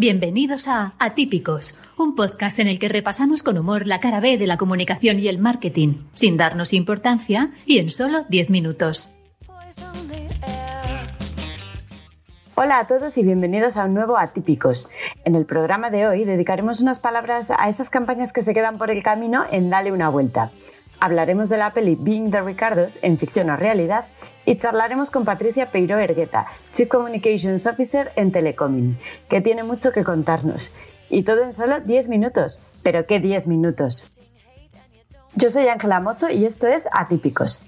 Bienvenidos a Atípicos, un podcast en el que repasamos con humor la cara B de la comunicación y el marketing, sin darnos importancia y en solo 10 minutos. Hola a todos y bienvenidos a un nuevo Atípicos. En el programa de hoy dedicaremos unas palabras a esas campañas que se quedan por el camino en Dale una vuelta. Hablaremos de la peli Being the Ricardos en ficción o realidad y charlaremos con Patricia Peiro Ergueta, Chief Communications Officer en Telecoming, que tiene mucho que contarnos. Y todo en solo 10 minutos. ¿Pero qué 10 minutos? Yo soy Ángela Mozo y esto es Atípicos.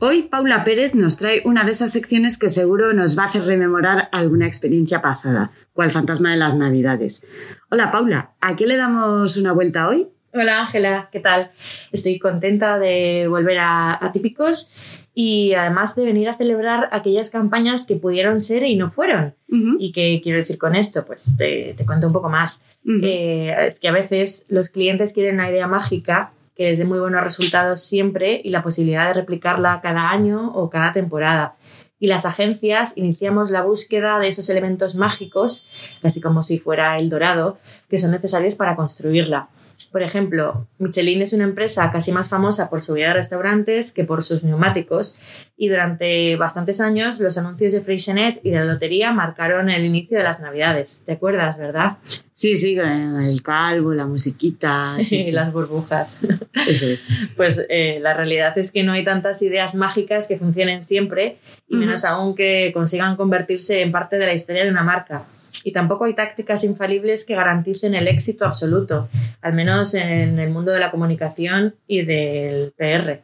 Hoy Paula Pérez nos trae una de esas secciones que seguro nos va a hacer rememorar alguna experiencia pasada, cual fantasma de las Navidades. Hola Paula, ¿a qué le damos una vuelta hoy? Hola Ángela, ¿qué tal? Estoy contenta de volver a, Típicos y además de venir a celebrar aquellas campañas que pudieron ser y no fueron. ¿Y qué quiero decir con esto? Pues te, cuento un poco más. Eh, es que a veces los clientes quieren una idea mágica que les dé muy buenos resultados siempre y la posibilidad de replicarla cada año o cada temporada. Y las agencias iniciamos la búsqueda de esos elementos mágicos, así como si fuera el dorado, que son necesarios para construirla. Por ejemplo, Michelin es una empresa casi más famosa por su vida de restaurantes que por sus neumáticos y durante bastantes años los anuncios de Freixenet y de la lotería marcaron el inicio de las navidades. ¿Te acuerdas, verdad? Sí, sí, el calvo, la musiquita. Sí, y las burbujas. Eso es. Pues eh, la realidad es que no hay tantas ideas mágicas que funcionen siempre y menos aún que consigan convertirse en parte de la historia de una marca y tampoco hay tácticas infalibles que garanticen el éxito absoluto, al menos en el mundo de la comunicación y del PR.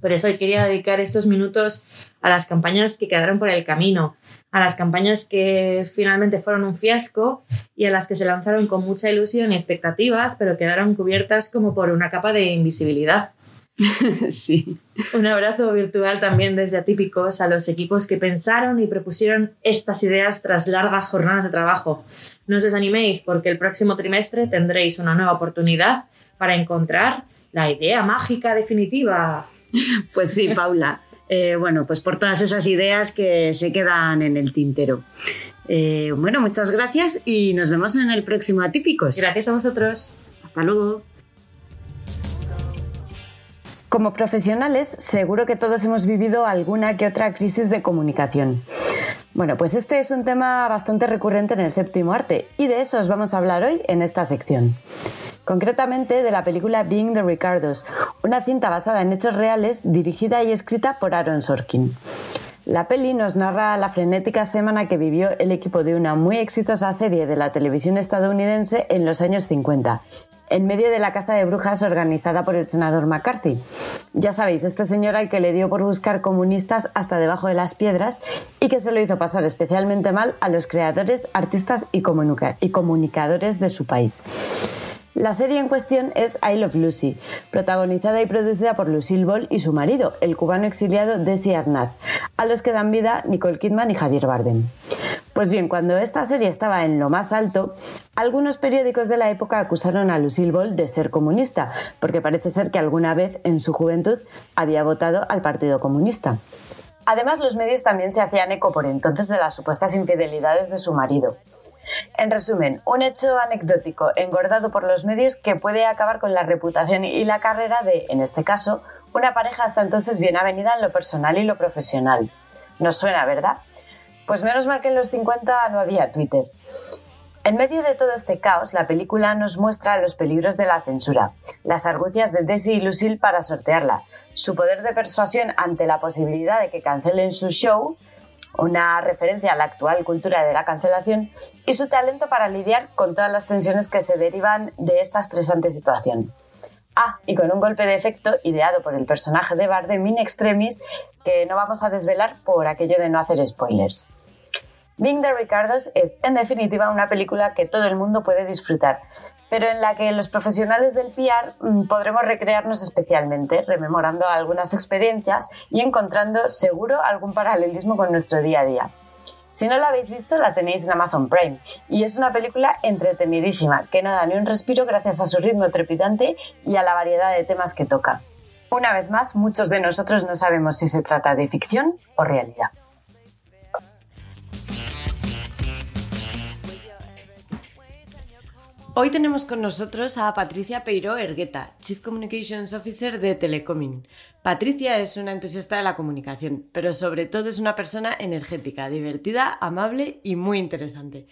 Por eso quería dedicar estos minutos a las campañas que quedaron por el camino, a las campañas que finalmente fueron un fiasco y a las que se lanzaron con mucha ilusión y expectativas, pero quedaron cubiertas como por una capa de invisibilidad. sí. Un abrazo virtual también desde Atípicos a los equipos que pensaron y propusieron estas ideas tras largas jornadas de trabajo. No os desaniméis porque el próximo trimestre tendréis una nueva oportunidad para encontrar la idea mágica definitiva. Pues sí, Paula. Eh, bueno, pues por todas esas ideas que se quedan en el tintero. Eh, bueno, muchas gracias y nos vemos en el próximo Atípicos. Gracias a vosotros. Hasta luego. Como profesionales, seguro que todos hemos vivido alguna que otra crisis de comunicación. Bueno, pues este es un tema bastante recurrente en el séptimo arte y de eso os vamos a hablar hoy en esta sección. Concretamente de la película Being the Ricardos, una cinta basada en hechos reales dirigida y escrita por Aaron Sorkin. La peli nos narra la frenética semana que vivió el equipo de una muy exitosa serie de la televisión estadounidense en los años 50 en medio de la caza de brujas organizada por el senador McCarthy. Ya sabéis, este señor al que le dio por buscar comunistas hasta debajo de las piedras y que se lo hizo pasar especialmente mal a los creadores, artistas y, comunicadores de su país. La serie en cuestión es I Love Lucy, protagonizada y producida por Lucille Ball y su marido, el cubano exiliado Desi Arnaz, a los que dan vida Nicole Kidman y Javier Bardem. Pues bien, cuando esta serie estaba en lo más alto, algunos periódicos de la época acusaron a Lucille Ball de ser comunista, porque parece ser que alguna vez en su juventud había votado al Partido Comunista. Además, los medios también se hacían eco por entonces de las supuestas infidelidades de su marido. En resumen, un hecho anecdótico engordado por los medios que puede acabar con la reputación y la carrera de, en este caso, una pareja hasta entonces bien avenida en lo personal y lo profesional. Nos suena, ¿verdad? Pues menos mal que en los 50 no había Twitter. En medio de todo este caos, la película nos muestra los peligros de la censura, las argucias de Desi y Lucille para sortearla, su poder de persuasión ante la posibilidad de que cancelen su show, una referencia a la actual cultura de la cancelación, y su talento para lidiar con todas las tensiones que se derivan de esta estresante situación. Ah, y con un golpe de efecto ideado por el personaje de Bardem in extremis que no vamos a desvelar por aquello de no hacer spoilers. Being the Ricardos es, en definitiva, una película que todo el mundo puede disfrutar, pero en la que los profesionales del PR mm, podremos recrearnos especialmente, rememorando algunas experiencias y encontrando seguro algún paralelismo con nuestro día a día. Si no la habéis visto, la tenéis en Amazon Prime y es una película entretenidísima que no da ni un respiro gracias a su ritmo trepidante y a la variedad de temas que toca. Una vez más, muchos de nosotros no sabemos si se trata de ficción o realidad. Hoy tenemos con nosotros a Patricia Peiro Ergueta, Chief Communications Officer de Telecomin. Patricia es una entusiasta de la comunicación, pero sobre todo es una persona energética, divertida, amable y muy interesante.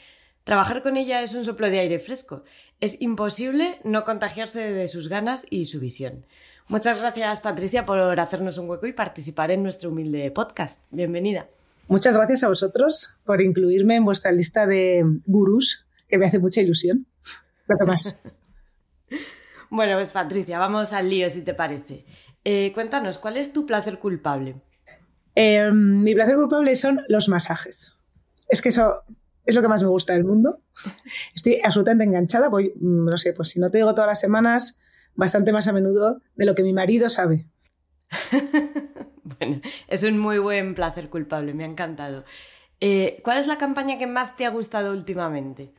Trabajar con ella es un soplo de aire fresco. Es imposible no contagiarse de sus ganas y su visión. Muchas gracias, Patricia, por hacernos un hueco y participar en nuestro humilde podcast. Bienvenida. Muchas gracias a vosotros por incluirme en vuestra lista de gurús, que me hace mucha ilusión. Lo más. bueno, pues Patricia, vamos al lío si te parece. Eh, cuéntanos, ¿cuál es tu placer culpable? Eh, mi placer culpable son los masajes. Es que eso es lo que más me gusta del mundo. Estoy absolutamente enganchada. Voy, mm, no sé, pues si no te digo todas las semanas, bastante más a menudo de lo que mi marido sabe. bueno, es un muy buen placer culpable, me ha encantado. Eh, ¿Cuál es la campaña que más te ha gustado últimamente?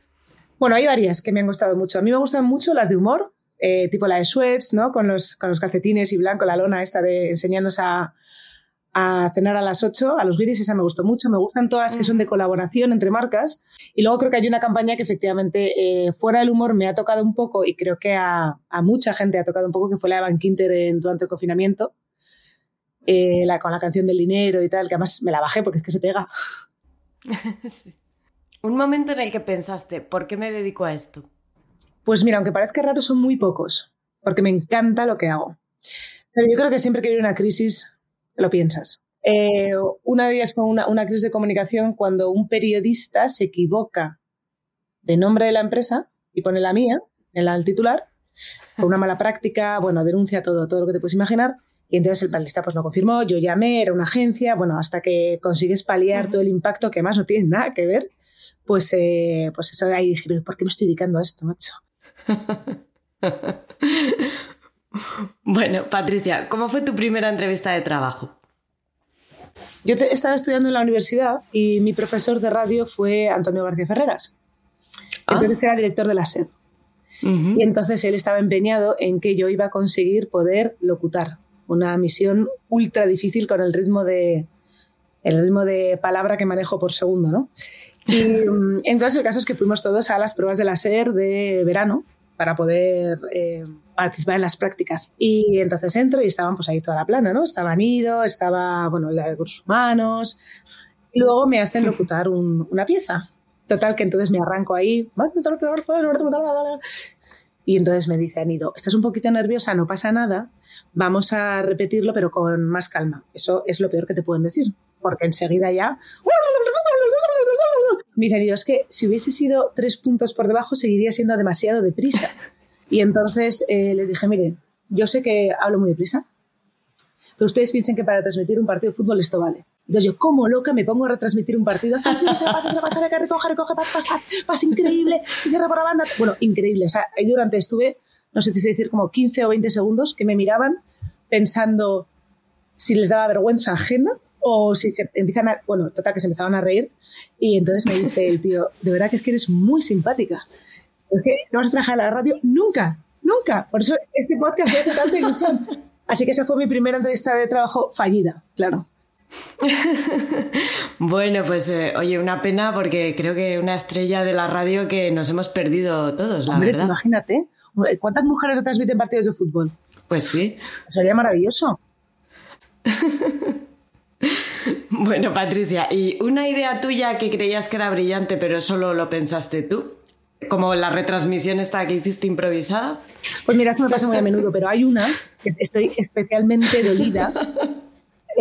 Bueno, hay varias que me han gustado mucho. A mí me gustan mucho las de humor, eh, tipo la de Schweppes, ¿no? Con los, con los calcetines y blanco, la lona esta de enseñarnos a, a cenar a las 8, a los guiris, esa me gustó mucho. Me gustan todas las que son de colaboración entre marcas. Y luego creo que hay una campaña que efectivamente, eh, fuera del humor, me ha tocado un poco, y creo que a, a, mucha gente ha tocado un poco, que fue la de Van Quinter durante el confinamiento, eh, la, con la canción del dinero y tal, que además me la bajé porque es que se pega. sí. Un momento en el que pensaste, ¿por qué me dedico a esto? Pues mira, aunque parezca raro, son muy pocos, porque me encanta lo que hago. Pero yo creo que siempre que viene una crisis, lo piensas. Eh, una de ellas fue una, una, crisis de comunicación cuando un periodista se equivoca de nombre de la empresa y pone la mía en la del titular, con una mala práctica, bueno, denuncia todo, todo lo que te puedes imaginar. Y entonces el panelista pues lo confirmó, yo llamé, era una agencia, bueno, hasta que consigues paliar todo el impacto, que además no tiene nada que ver, pues, eh, pues eso ahí dije, ¿por qué me estoy dedicando a esto, macho? bueno, Patricia, ¿cómo fue tu primera entrevista de trabajo? Yo te, estaba estudiando en la universidad y mi profesor de radio fue Antonio García Ferreras. Ah. Entonces era director de la SED. Uh -huh. Y entonces él estaba empeñado en que yo iba a conseguir poder locutar. Una misión ultra difícil con el ritmo de, el ritmo de palabra que manejo por segundo, ¿no? Y entonces el caso es que fuimos todos a las pruebas de la SER de verano para poder eh, participar en las prácticas. Y entonces entro y estaban pues ahí toda la plana, ¿no? Estaba Nido, estaba, bueno, la de recursos humanos. Y luego me hacen locutar un, una pieza. Total, que entonces me arranco ahí. Y entonces me dice Anido, estás un poquito nerviosa, no pasa nada, vamos a repetirlo pero con más calma. Eso es lo peor que te pueden decir, porque enseguida ya... Me dice Anido, es que si hubiese sido tres puntos por debajo seguiría siendo demasiado deprisa. Y entonces eh, les dije, mire, yo sé que hablo muy deprisa, pero ustedes piensen que para transmitir un partido de fútbol esto vale. Entonces yo, como loca, me pongo a retransmitir un partido. Se pasa, se pasa, que recoge, recoge, pasa, pasa, pasa, increíble, y cierra por la banda. Bueno, increíble. O sea, ahí durante estuve, no sé si decir, como 15 o 20 segundos que me miraban pensando si les daba vergüenza ajena o si se empiezan a, bueno, total, que se empezaban a reír. Y entonces me dice el tío, de verdad que es que eres muy simpática. Es que no vas a trabajar a la radio nunca, nunca. Por eso este podcast me hace tanta ilusión. Así que esa fue mi primera entrevista de trabajo fallida, claro. bueno, pues eh, oye, una pena porque creo que una estrella de la radio que nos hemos perdido todos, la Hombre, verdad. Imagínate, ¿cuántas mujeres transmiten partidos de fútbol? Pues sí. Sería maravilloso. bueno, Patricia, ¿y una idea tuya que creías que era brillante pero solo lo pensaste tú? Como la retransmisión esta que hiciste improvisada. Pues mira, eso me pasa muy a menudo, pero hay una que estoy especialmente dolida.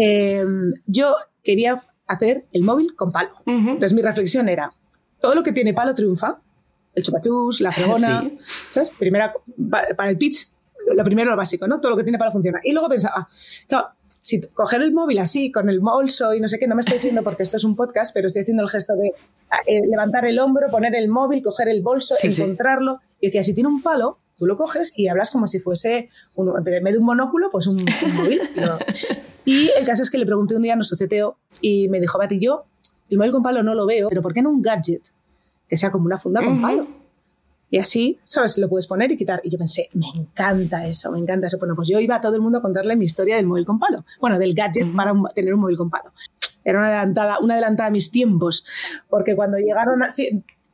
Eh, yo quería hacer el móvil con palo. Uh -huh. Entonces mi reflexión era, todo lo que tiene palo triunfa. El chupachus, la fregona. Sí. ¿sabes? Primera, para el pitch, lo primero lo básico, ¿no? Todo lo que tiene palo funciona. Y luego pensaba, claro, si coger el móvil así, con el bolso y no sé qué, no me estoy diciendo porque esto es un podcast, pero estoy haciendo el gesto de eh, levantar el hombro, poner el móvil, coger el bolso, sí, encontrarlo. Sí. Y decía, si tiene un palo, tú lo coges y hablas como si fuese, un, en vez de un monóculo, pues un, un móvil. y el caso es que le pregunté un día a nuestro CTO y me dijo, Bati, yo el móvil con palo no lo veo, pero ¿por qué no un gadget? Que sea como una funda uh -huh. con palo. Y así, ¿sabes? Lo puedes poner y quitar. Y yo pensé, me encanta eso, me encanta eso. Bueno, pues yo iba a todo el mundo a contarle mi historia del móvil con palo. Bueno, del gadget para un, tener un móvil con palo. Era una adelantada, una adelantada a mis tiempos, porque cuando llegaron a,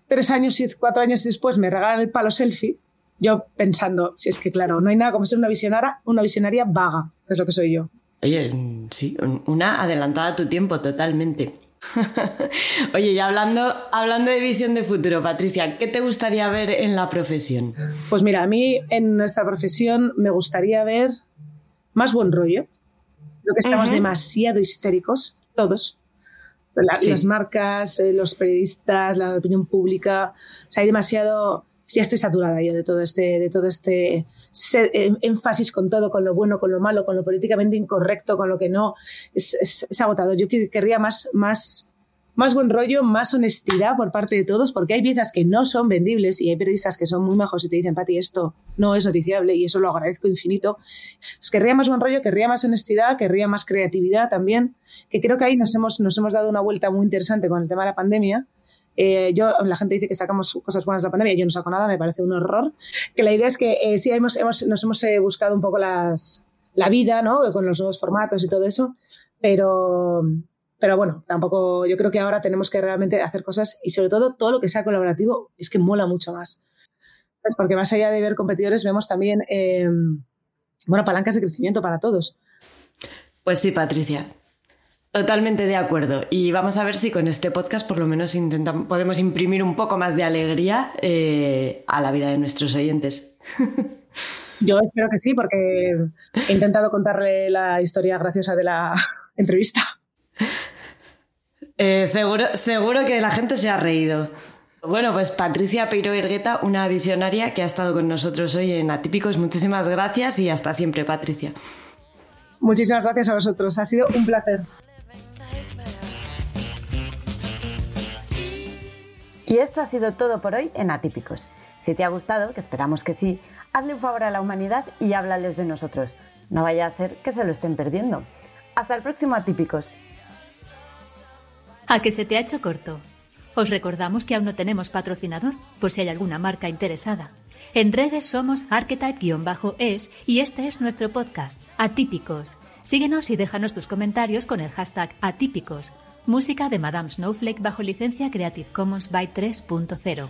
tres años y cuatro años después me regalan el palo selfie, yo pensando, si es que claro, no hay nada como ser una visionaria, una visionaria vaga, que es lo que soy yo. Oye, sí, una adelantada a tu tiempo totalmente. Oye, ya hablando, hablando de visión de futuro, Patricia, ¿qué te gustaría ver en la profesión? Pues mira, a mí en nuestra profesión me gustaría ver más buen rollo. Lo que estamos demasiado histéricos, todos. Las marcas, eh, los periodistas, la opinión pública. O sea, hay demasiado ya estoy saturada yo de todo este, de todo este eh, énfasis con todo, con lo bueno, con lo malo, con lo políticamente incorrecto, con lo que no. Es, es, agotado. Yo querría más, más, más buen rollo, más honestidad por parte de todos, porque hay piezas que no son vendibles y hay periodistas que son muy majos y te dicen, Pati, esto no es noticiable y eso lo agradezco infinito. Entonces, querría más buen rollo, querría más honestidad, querría más creatividad también, que creo que ahí nos hemos, nos hemos dado una vuelta muy interesante con el tema de la pandemia eh, yo, la gente dice que sacamos cosas buenas de la pandemia, yo no saco nada, me parece un horror. Que la idea es que eh, sí hemos, hemos, nos hemos eh, buscado un poco las, la vida, ¿no? Con los nuevos formatos y todo eso, pero, pero bueno, tampoco, yo creo que ahora tenemos que realmente hacer cosas y sobre todo todo lo que sea colaborativo es que mola mucho más. Pues porque más allá de ver competidores, vemos también, bueno, palancas de crecimiento para todos. Pues sí, Patricia, Totalmente de acuerdo. Y vamos a ver si con este podcast por lo menos intentamos, podemos imprimir un poco más de alegría eh, a la vida de nuestros oyentes. Yo espero que sí, porque he intentado contarle la historia graciosa de la entrevista. Eh, seguro, seguro que la gente se ha reído. Bueno, pues Patricia Peiro Ergueta, una visionaria que ha estado con nosotros hoy en Atípicos. Muchísimas gracias y hasta siempre, Patricia. Muchísimas gracias a vosotros. Ha sido un placer. Y esto ha sido todo por hoy en Atípicos. Si te ha gustado, que esperamos que sí, hazle un favor a la humanidad y háblales de nosotros. No vaya a ser que se lo estén perdiendo. Hasta el próximo Atípicos. A que se te ha hecho corto. Os recordamos que aún no tenemos patrocinador, por si hay alguna marca interesada. En redes somos archetype-es y este es nuestro podcast, Atípicos. Síguenos y déjanos tus comentarios con el hashtag Atípicos Música de Madame Snowflake bajo licencia Creative Commons by 3.0.